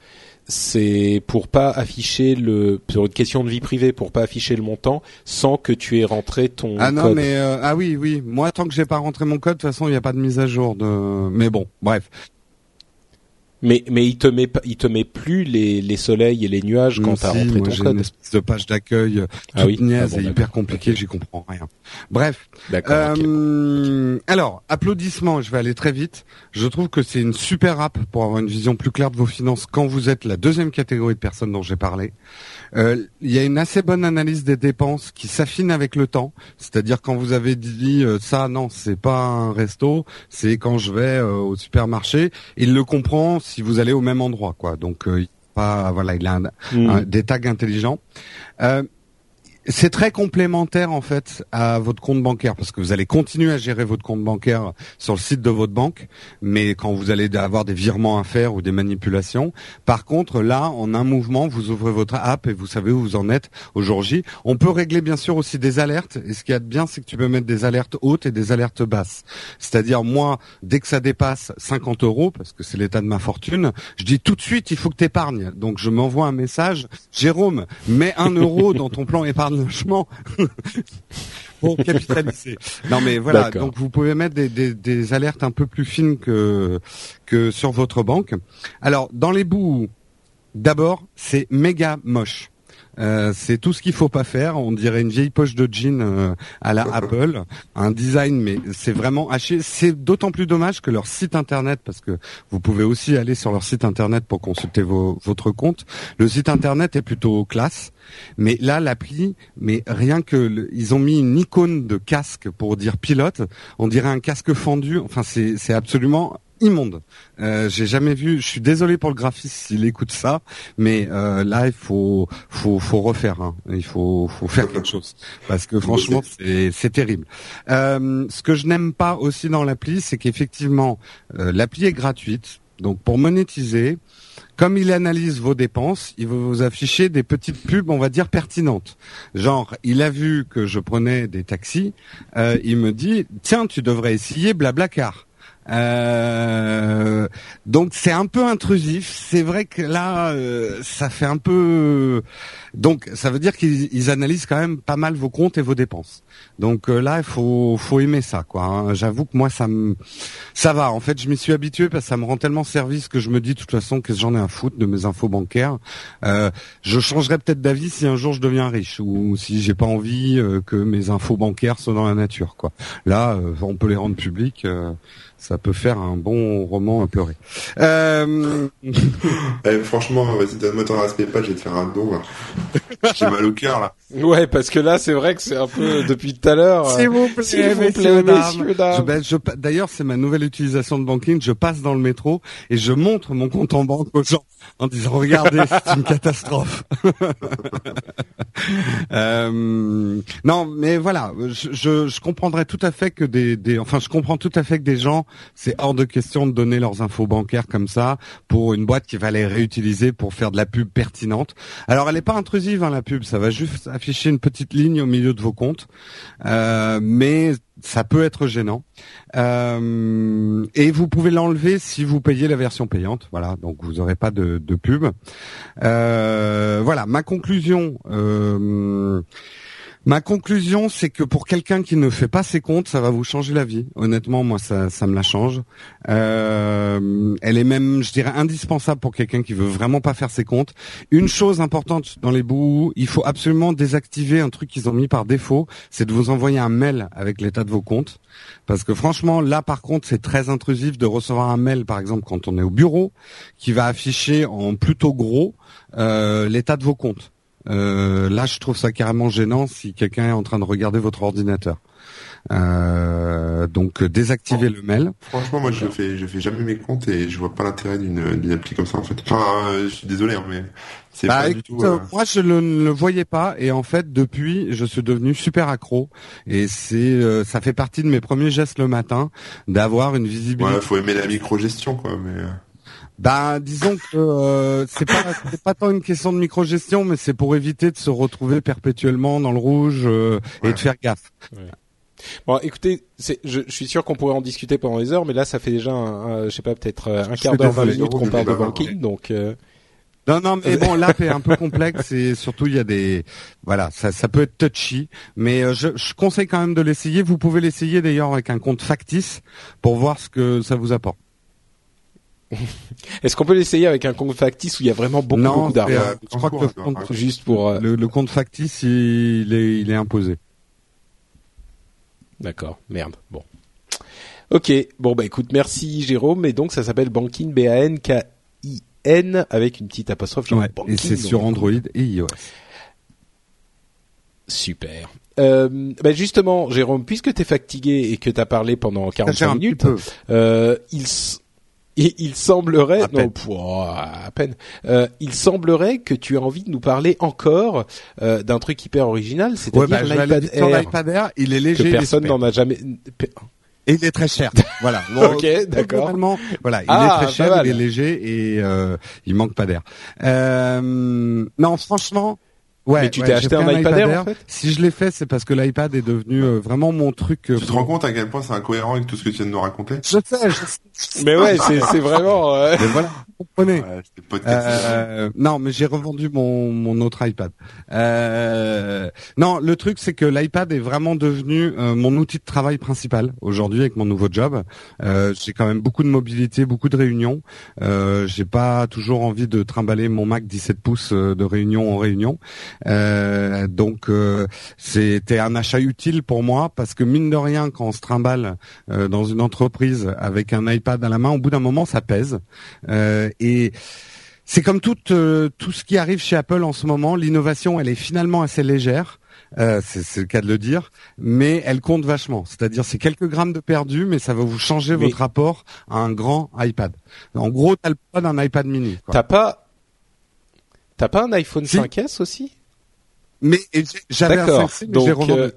C'est pour pas afficher le sur une question de vie privée pour pas afficher le montant sans que tu aies rentré ton ah non mais euh, ah oui oui. Moi tant que j'ai pas rentré mon code de toute façon il n'y a pas de mise à jour de mais bon bref mais mais il te met il te met plus les les soleils et les nuages quand tu as rentré ton code. Une espèce de page d'accueil euh, ah toute niaise ah et hyper compliquée, j'y comprends rien. Bref. Euh, alors, applaudissements, je vais aller très vite. Je trouve que c'est une super app pour avoir une vision plus claire de vos finances quand vous êtes la deuxième catégorie de personnes dont j'ai parlé. Euh, il y a une assez bonne analyse des dépenses qui s'affine avec le temps. C'est-à-dire quand vous avez dit euh, ça, non, c'est pas un resto, c'est quand je vais euh, au supermarché. Il le comprend si vous allez au même endroit, quoi. Donc pas voilà, il a hmm. des tags intelligents. C'est très complémentaire en fait à votre compte bancaire parce que vous allez continuer à gérer votre compte bancaire sur le site de votre banque, mais quand vous allez avoir des virements à faire ou des manipulations. Par contre, là, en un mouvement, vous ouvrez votre app et vous savez où vous en êtes au jour J. On peut régler bien sûr aussi des alertes. Et ce qui est bien, c'est que tu peux mettre des alertes hautes et des alertes basses. C'est-à-dire moi, dès que ça dépasse 50 euros, parce que c'est l'état de ma fortune, je dis tout de suite, il faut que tu. Donc je m'envoie un message, Jérôme, mets un euro dans ton plan épargne logement pour capitaliser. Non mais voilà, donc vous pouvez mettre des, des, des, alertes un peu plus fines que que sur votre banque. Alors dans les bouts, d'abord c'est méga moche. Euh, c'est tout ce qu'il faut pas faire. On dirait une vieille poche de jean euh, à la Apple, un design, mais c'est vraiment haché. C'est d'autant plus dommage que leur site internet, parce que vous pouvez aussi aller sur leur site internet pour consulter vos, votre compte. Le site internet est plutôt classe, mais là l'appli, mais rien que ils ont mis une icône de casque pour dire pilote. On dirait un casque fendu. Enfin, c'est absolument immonde. Euh, j'ai jamais vu. Je suis désolé pour le graphiste s'il écoute ça, mais euh, là il faut faut faut refaire. Hein. Il faut faut faire quelque chose parce que franchement c'est c'est terrible. Euh, ce que je n'aime pas aussi dans l'appli, c'est qu'effectivement euh, l'appli est gratuite. Donc pour monétiser, comme il analyse vos dépenses, il va vous afficher des petites pubs, on va dire pertinentes. Genre, il a vu que je prenais des taxis, euh, il me dit tiens, tu devrais essayer Blablacar. Euh, donc c'est un peu intrusif. C'est vrai que là, euh, ça fait un peu. Donc ça veut dire qu'ils analysent quand même pas mal vos comptes et vos dépenses. Donc euh, là, il faut faut aimer ça, quoi. Hein. J'avoue que moi, ça me ça va. En fait, je m'y suis habitué parce que ça me rend tellement service que je me dis de toute façon que j'en ai un foot de mes infos bancaires? je changerai peut-être d'avis si un jour je deviens riche ou si j'ai pas envie que mes infos bancaires soient dans la nature, quoi. Là, on peut les rendre publiques ça peut faire un bon roman à pleurer. Euh... Eh, franchement, vas-y, donne-moi ton respect pas, je vais te faire un don. J'ai mal au cœur là. Ouais, parce que là, c'est vrai que c'est un peu depuis tout à l'heure. S'il vous plaît, S'il vous plaît, messieurs, dames. Ben, D'ailleurs, c'est ma nouvelle utilisation de banking. Je passe dans le métro et je montre mon compte en banque aux gens en disant regardez, c'est une catastrophe. Euh, non, mais voilà, je, je, comprendrais tout à fait que des, des, enfin, je comprends tout à fait que des gens, c'est hors de question de donner leurs infos bancaires comme ça pour une boîte qui va les réutiliser pour faire de la pub pertinente. Alors, elle n'est pas intrusive, hein, la pub, ça va juste afficher une petite ligne au milieu de vos comptes, Euh, mais ça peut être gênant. Euh, et vous pouvez l'enlever si vous payez la version payante. Voilà, donc vous n'aurez pas de, de pub. Euh, voilà, ma conclusion. euh, Ma conclusion, c'est que pour quelqu'un qui ne fait pas ses comptes, ça va vous changer la vie. Honnêtement, moi, ça, me la change. Euh, elle est même, je dirais, indispensable pour quelqu'un qui veut vraiment pas faire ses comptes. Une chose importante dans les bouts, il faut absolument désactiver un truc qu'ils ont mis par défaut, c'est de vous envoyer un mail avec l'état de vos comptes. Parce que franchement, là, par contre, c'est très intrusif de recevoir un mail, par exemple, quand on est au bureau, qui va afficher en plutôt gros euh, l'état de vos comptes. Euh, là, je trouve ça carrément gênant si quelqu'un est en train de regarder votre ordinateur. Euh, donc, euh, désactivez le mail. Franchement, moi, je fais, je fais jamais mes comptes et je vois pas l'intérêt d'une, appli comme ça, en fait. Enfin, euh, je suis désolé, hein, mais c'est Bah, pas du tout. euh, moi, je le- ne le voyais pas et en fait, depuis, je suis devenu super accro et c'est, euh, ça fait partie de mes premiers gestes le matin d'avoir une visibilité. Ouais, faut aimer la micro-gestion, quoi, mais... Ben, disons que euh, c'est pas c'est pas tant une question de microgestion, mais c'est pour éviter de se retrouver perpétuellement dans le rouge euh, et de faire gaffe. Bon, écoutez, je, je suis sûr qu'on pourrait en discuter pendant des heures, mais là, ça fait déjà, un, un- je sais pas, peut-être euh, un quart d'heure, vingt minutes qu'on parle de banking, donc. euh, Non, non, mais bon, l'app est un peu complexe et surtout il y a des, voilà, ça, ça peut être touchy, mais euh, je, je conseille quand même de l'essayer. Vous pouvez l'essayer d'ailleurs avec un compte factice pour voir ce que ça vous apporte. Est-ce qu'on peut l'essayer avec un compte factice où il y a vraiment beaucoup, Non, beaucoup d'argent? euh, je crois que le Encore, compte. Juste pour, euh, le, le compte factice, il est, il est imposé. D'accord, merde. Bon. Ok, bon bah écoute, merci Jérôme. Et donc ça s'appelle Banking B A N K I N avec une petite apostrophe. genre Ouais, banking, et c'est sur Android et iOS. Super. Euh, bah justement, Jérôme, puisque t'es fatigué et que t'as parlé pendant Ça fait 45 un petit minutes, euh, il, s- il, semblerait, À non, peine. pouah, à peine, euh, il semblerait que tu as envie de nous parler encore euh, d'un truc hyper original, Ouais, c'est-à-dire bah, vais aller l'iPad Air, l'iPad Air. Il est léger. que personne n'en a jamais. Et il est très cher. voilà. Ok, d'accord. Voilà, il Ah, est très cher, il est léger et euh, il manque pas d'air. Euh, non, franchement. Ouais, Mais tu ouais, t'es acheté un iPad Air, en fait Si je l'ai fait, c'est parce que l'iPad est devenu euh, vraiment mon truc. euh, Tu te rends compte à quel point c'est incohérent avec tout ce que tu viens de nous raconter? Je sais, je sais. Mais ouais, c'est c'est vraiment. euh, Mais voilà, vous comprenez. Ouais. Euh, non, mais j'ai revendu mon, mon autre iPad. Euh, non, le truc c'est que l'iPad est vraiment devenu euh, mon outil de travail principal aujourd'hui avec mon nouveau job. Euh, j'ai quand même beaucoup de mobilité, beaucoup de réunions. Euh, j'ai pas toujours envie de trimballer mon Mac 17 pouces de réunion en réunion. Euh, donc euh, c'était un achat utile pour moi parce que mine de rien, quand on se trimballe euh, dans une entreprise avec un iPad à la main, au bout d'un moment ça pèse. Euh, et c'est comme tout euh, tout ce qui arrive chez Apple en ce moment, l'innovation elle est finalement assez légère. Euh, c'est le cas de le dire, mais elle compte vachement. C'est-à-dire c'est quelques grammes de perdu, mais ça va vous changer Mais- votre rapport à un grand iPad. En gros, t'as le poids d'un iPad mini. T'as pas. T'as pas un iPhone Si. 5S aussi? Mais j'avais un D'accord. 5C, mais j'ai Donc, revendu. euh,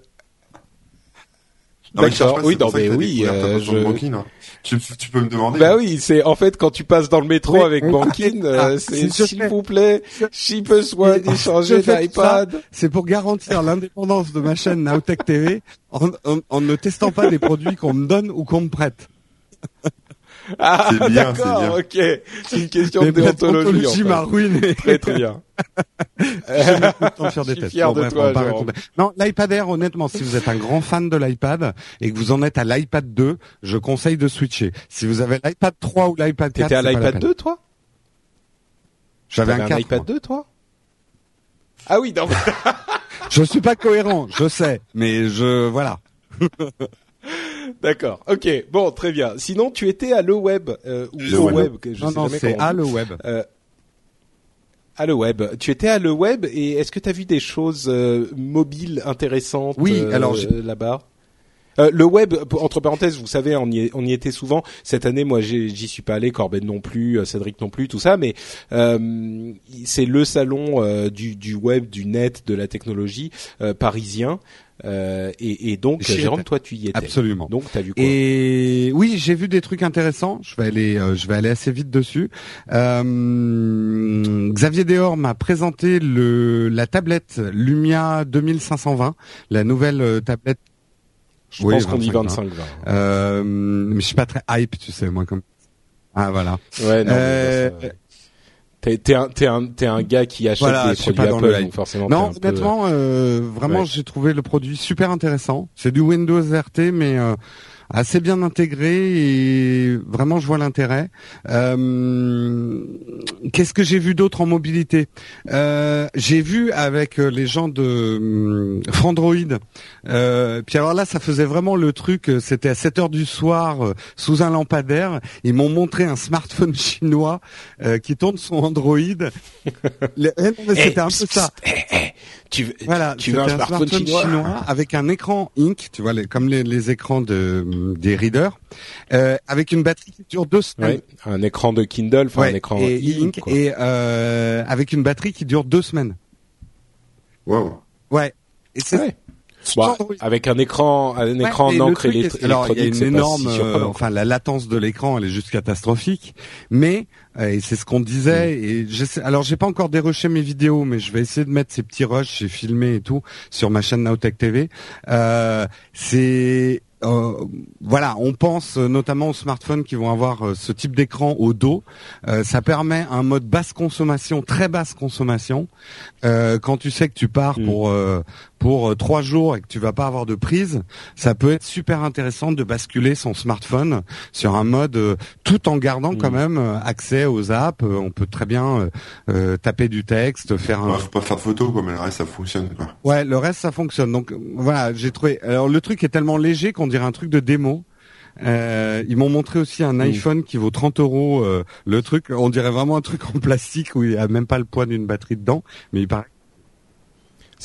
Non, mais cherche d'accord. pas, Oui, non, mais oui, euh, je- banking, hein. tu, tu peux me demander. Bah oui, c'est en fait quand tu passes dans le métro Oui, avec oui. Banking, euh, Ah, c'est si s'il vous plaît, j'ai besoin Je d'échanger d'iPad. C'est pour garantir l'indépendance de ma chaîne Nowtech TV en, en- en ne testant pas des produits qu'on me donne ou qu'on me prête. Ah, bien, d'accord, ok. C'est une question de Mais ma déontologie. en m'a fait. ruiné. Très très bien. Des Je suis tests. fier de bref, toi, on. Non, l'iPad Air, honnêtement, si vous êtes un grand fan de l'iPad et que vous en êtes à l'iPad 2, je conseille de switcher. Si vous avez l'iPad 3 ou l'iPad 4, T'étais à l'iPad peine. 2, toi? J'avais un un, 4. iPad moi. 2, toi? Ah oui, non. Je suis pas cohérent, je sais, mais je voilà. D'accord. Ok. Bon, très bien. Sinon, tu étais à le web euh, ou le web. que je non, sais non, jamais c'est à le web. Euh, à le web. Tu étais à le web et est-ce que tu as vu des choses euh, mobiles intéressantes Oui, euh, alors là-bas? Euh, le web, entre parenthèses, vous savez, on y, on y était souvent. Cette année, moi, j'y suis pas allé, Corben non plus, euh, Cédric non plus, tout ça. Mais euh, c'est le salon euh, du, du web, du net, de la technologie euh, parisien. Euh, et, et donc, Jérôme, toi, tu y étais. Absolument. Donc, t'as vu quoi? Et oui, j'ai vu des trucs intéressants. Je vais aller, euh, je vais aller assez vite dessus. Euh, Xavier Dehors m'a présenté le la tablette Lumia 2520, la nouvelle tablette. Je Oui, pense qu'on dit 25, 25 20. Euh, mais je suis pas très hype, tu sais, moi comme. Ah voilà. Ouais, non. Euh. T'es un t'es un t'es un gars qui achète Voilà, des je produits pas dans Apple, le hype. donc forcément. Non, peu- honnêtement, euh, vraiment, Ouais. j'ai trouvé le produit super intéressant. C'est du Windows RT, mais euh, assez bien intégré et vraiment, je vois l'intérêt. Euh, Qu'est-ce que j'ai vu d'autre en mobilité? Euh, J'ai vu avec euh, les gens de hum, Frandroid. Euh, puis alors là, ça faisait vraiment le truc. euh, C'était à 7 heures du soir, euh, sous un lampadaire. Ils m'ont montré un smartphone chinois euh, qui tourne son Android. Eh Eh, C'était un peu ça. eh, tu veux Voilà, tu veux un smartphone chinois avec un écran ink, tu vois, les, comme les, les écrans de, des readers, euh, avec une batterie qui dure deux semaines. Ouais, un écran de Kindle, enfin Ouais, un écran et ink quoi. et euh, avec une batterie qui dure deux semaines. Waouh. Ouais. Et c'est Ouais. Bah, Android. avec un écran, un Ouais, écran et le encre alors il y a une énorme, si euh, enfin la latence de l'écran, elle est juste catastrophique. Mais euh, et c'est ce qu'on disait. Mm. Et alors j'ai pas encore dérushé mes vidéos, mais je vais essayer de mettre ces petits rushs, j'ai filmé et tout sur ma chaîne Nowtech TV. Euh, c'est euh, voilà, on pense notamment aux smartphones qui vont avoir euh, ce type d'écran au dos. Euh, ça permet un mode basse consommation, très basse consommation. Euh, quand tu sais que tu pars Mm. pour euh, pour trois jours et que tu vas pas avoir de prise, ça peut être super intéressant de basculer son smartphone sur un mode euh, tout en gardant Mm. quand même euh, accès aux apps. On peut très bien taper du texte, faire un Ouais, faut pas faire de photos, quoi, mais le reste, ça fonctionne, quoi. Ouais, le reste ça fonctionne. Donc voilà, j'ai trouvé. Alors le truc est tellement léger qu'on dirait un truc de démo. Euh, ils m'ont montré aussi un iPhone qui vaut 30 euros. euh, le truc, on dirait vraiment un truc en plastique où il y a même pas le poids d'une batterie dedans, mais il paraît.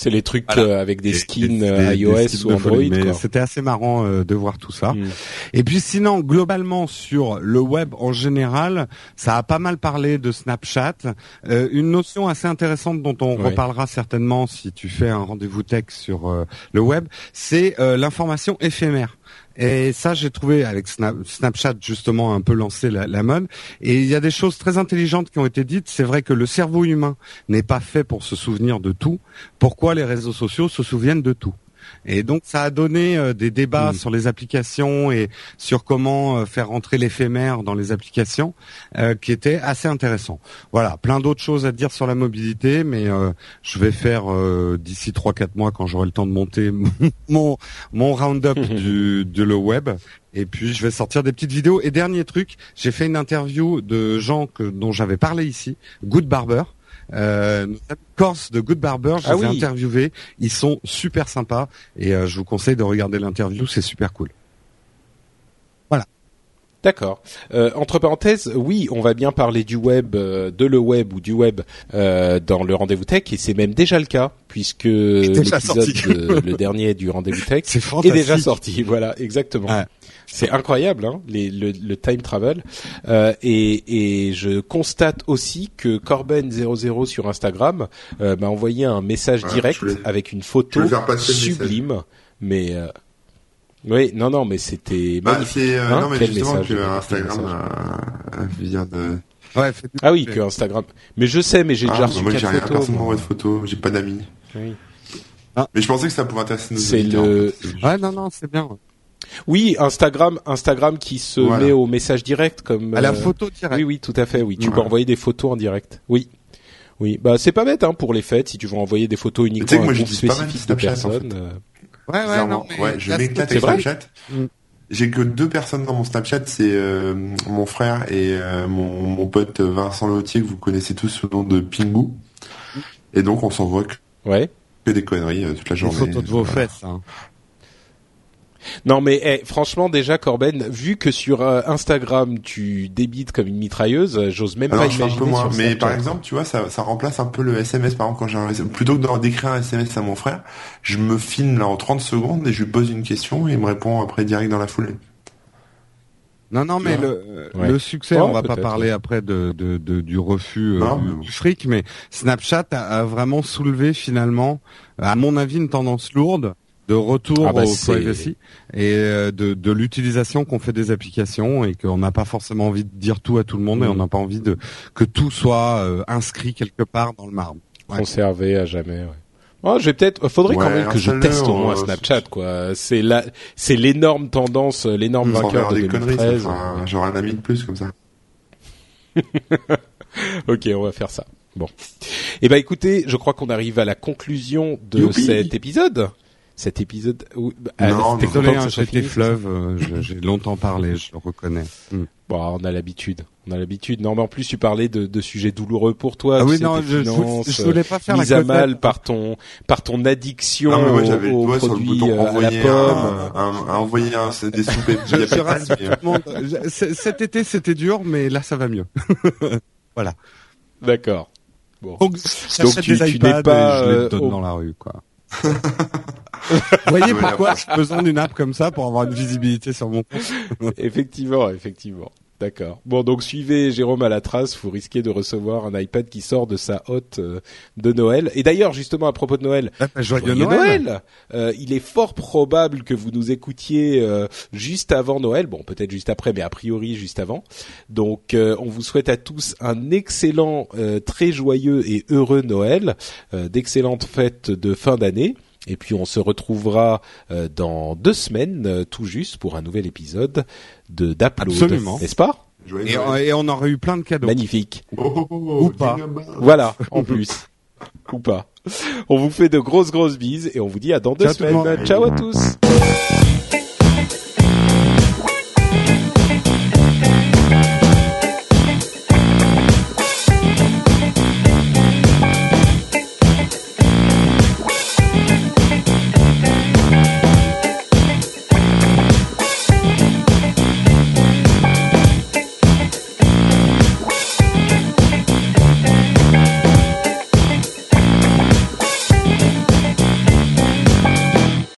C'est les trucs Voilà. euh, avec des skins des- euh, iOS des skins ou Android. C'était assez marrant euh, de voir tout ça. Mm. Et puis sinon, globalement sur le web en général, ça a pas mal parlé de Snapchat. Euh, une notion assez intéressante dont on reparlera certainement si tu fais un rendez-vous tech sur euh, le web, c'est euh, l'information éphémère. Et ça, j'ai trouvé avec Snap- Snapchat justement un peu lancé la, la mode. Et il y a des choses très intelligentes qui ont été dites. C'est vrai que le cerveau humain n'est pas fait pour se souvenir de tout. Pourquoi les réseaux sociaux se souviennent de tout? Et donc ça a donné euh, des débats Mm. sur les applications et sur comment euh, faire rentrer l'éphémère dans les applications, euh, qui étaient assez intéressants. Voilà, plein d'autres choses à dire sur la mobilité, mais euh, je vais faire euh, d'ici trois quatre mois quand j'aurai le temps de monter mon mon round-up du de le web. Et puis je vais sortir des petites vidéos. Et dernier truc, j'ai fait une interview de gens que dont j'avais parlé ici, Good Barber. Euh, Corse de Good Barber, je Ah les ai oui. interviewés, ils sont super sympas et euh, je vous conseille de regarder l'interview, c'est super cool. D'accord. Euh, entre parenthèses, oui, on va bien parler du web, euh, de le web ou du web euh, dans le rendez-vous tech, et c'est même déjà le cas puisque l'épisode, de- le dernier du rendez-vous tech, est déjà sorti. Voilà, exactement. Ouais. C'est incroyable, hein, les- le, le time travel. Euh, et, et je constate aussi que Corben00 sur Instagram euh, m'a envoyé un message Ouais, direct avec une photo sublime. Mais euh, oui, non, non, mais c'était Bah, magnifique. c'est, euh, Hein, non, mais justement, message, que Instagram a vient de, Ouais, Ah oui, que Instagram. Mais je sais, mais j'ai ah, déjà bah, reçu moi, j'ai quatre rien, photos. personne m'envoie de photos, j'ai pas d'amis. Oui. Mais je pensais que ça pouvait intéresser nos C'est auditeurs, le- en fait. Ouais, non, non, c'est bien. Oui, Instagram, Instagram qui se Voilà. met au message direct comme. À la euh, photo directe. Oui, oui, tout à fait. Oui, tu peux envoyer des photos en direct. Oui. Oui, bah c'est pas bête hein, pour les fêtes si tu veux envoyer des photos uniquement à un groupe spécifique de en fait. Ouais, ouais, non, mais ouais, je m'éclate avec Snapchat. J'ai que deux personnes dans mon Snapchat, c'est euh, mon frère et euh, mon, mon pote Vincent Lautier que vous connaissez tous sous le nom de Pingu. Et donc on s'envoie que, Ouais. que des conneries euh, toute la Des journée. photos de vos Voilà. fesses. Hein. Non mais eh, franchement déjà Corben, vu que sur euh, Instagram tu débites comme une mitrailleuse, euh, j'ose même Alors, pas je fais un imaginer peu moins. sur Mais par exemple, tu vois, ça, ça remplace un peu le SMS. Par exemple, quand j'ai un, plutôt que d'en- d'écrire un SMS à mon frère, je me filme là en 30 secondes et je lui pose une question et il me répond après direct dans la foulée. Non, non, mais le, Ouais. le succès, on va pas parler après de, de, de- du refus euh, Non, du, mais- du fric, mais Snapchat a, a vraiment soulevé finalement, à mon avis, une tendance lourde de retour Ah bah, au privacy et euh, de, de l'utilisation qu'on fait des applications et qu'on n'a pas forcément envie de dire tout à tout le monde et Mm. on n'a pas envie de que tout soit euh, inscrit quelque part dans le marbre. Ouais. conservé à jamais. Ouais. Oh, je vais peut-être. Faudrait quand Ouais, même que je teste au moins Snapchat, quoi. C'est la, c'est l'énorme tendance, euh, l'énorme vainqueur de des conneries, ça 2013. fera un- j'aurai un ami de plus comme ça. Ok, on va faire ça. Bon. Eh ben, écoutez, je crois qu'on arrive à la conclusion de Youpi. cet épisode. Cet épisode. où- ah, Non, mais content Désolé, hein, j'ai été fini, fleuve, euh, je- j'ai longtemps parlé, je le reconnais. Mm. Bon, on a l'habitude. On a l'habitude. Non, mais en plus, tu parlais de, de sujets douloureux pour toi. Ah oui, sais, non, je, je, finances, je voulais pas faire la mise à côte mal par ton par ton addiction Non, mais moi aux, j'avais le aux doigt sur le produits bouton euh, à la envoyer pomme. un, un- un- envoyer un, c'est des soupes. Je, je rassure tout le monde. Cet été, c'était dur, mais là, ça va mieux. D'accord. Bon. Donc, Donc, tu- tu n'es pas, et je les euh, donne au- dans la rue, quoi. Vous voyez pourquoi j'ai besoin d'une app comme ça pour avoir une visibilité sur mon compte? Effectivement, effectivement. D'accord. Bon, donc suivez Jérôme à la trace. Vous risquez de recevoir un iPad qui sort de sa hotte euh, de Noël. Et d'ailleurs, justement à propos de Noël, Ah, bah, Joyeux, Joyeux Noël, Euh, il est fort probable que vous nous écoutiez euh, juste avant Noël, bon peut-être juste après, mais a priori juste avant. Donc euh, on vous souhaite à tous un excellent, euh, très joyeux et heureux Noël, euh, d'excellentes fêtes de fin d'année. Et puis on se retrouvera euh, dans deux semaines, euh, tout juste, pour un nouvel épisode de d'Upload, Absolument. n'est-ce pas? Et, Noël. et on aurait eu plein de cadeaux. Magnifique. Oh, oh, oh, Ou pas. Voilà, en plus. Ou pas. On vous fait de grosses grosses bises et on vous dit à dans deux Ciao semaines. Ciao à tous.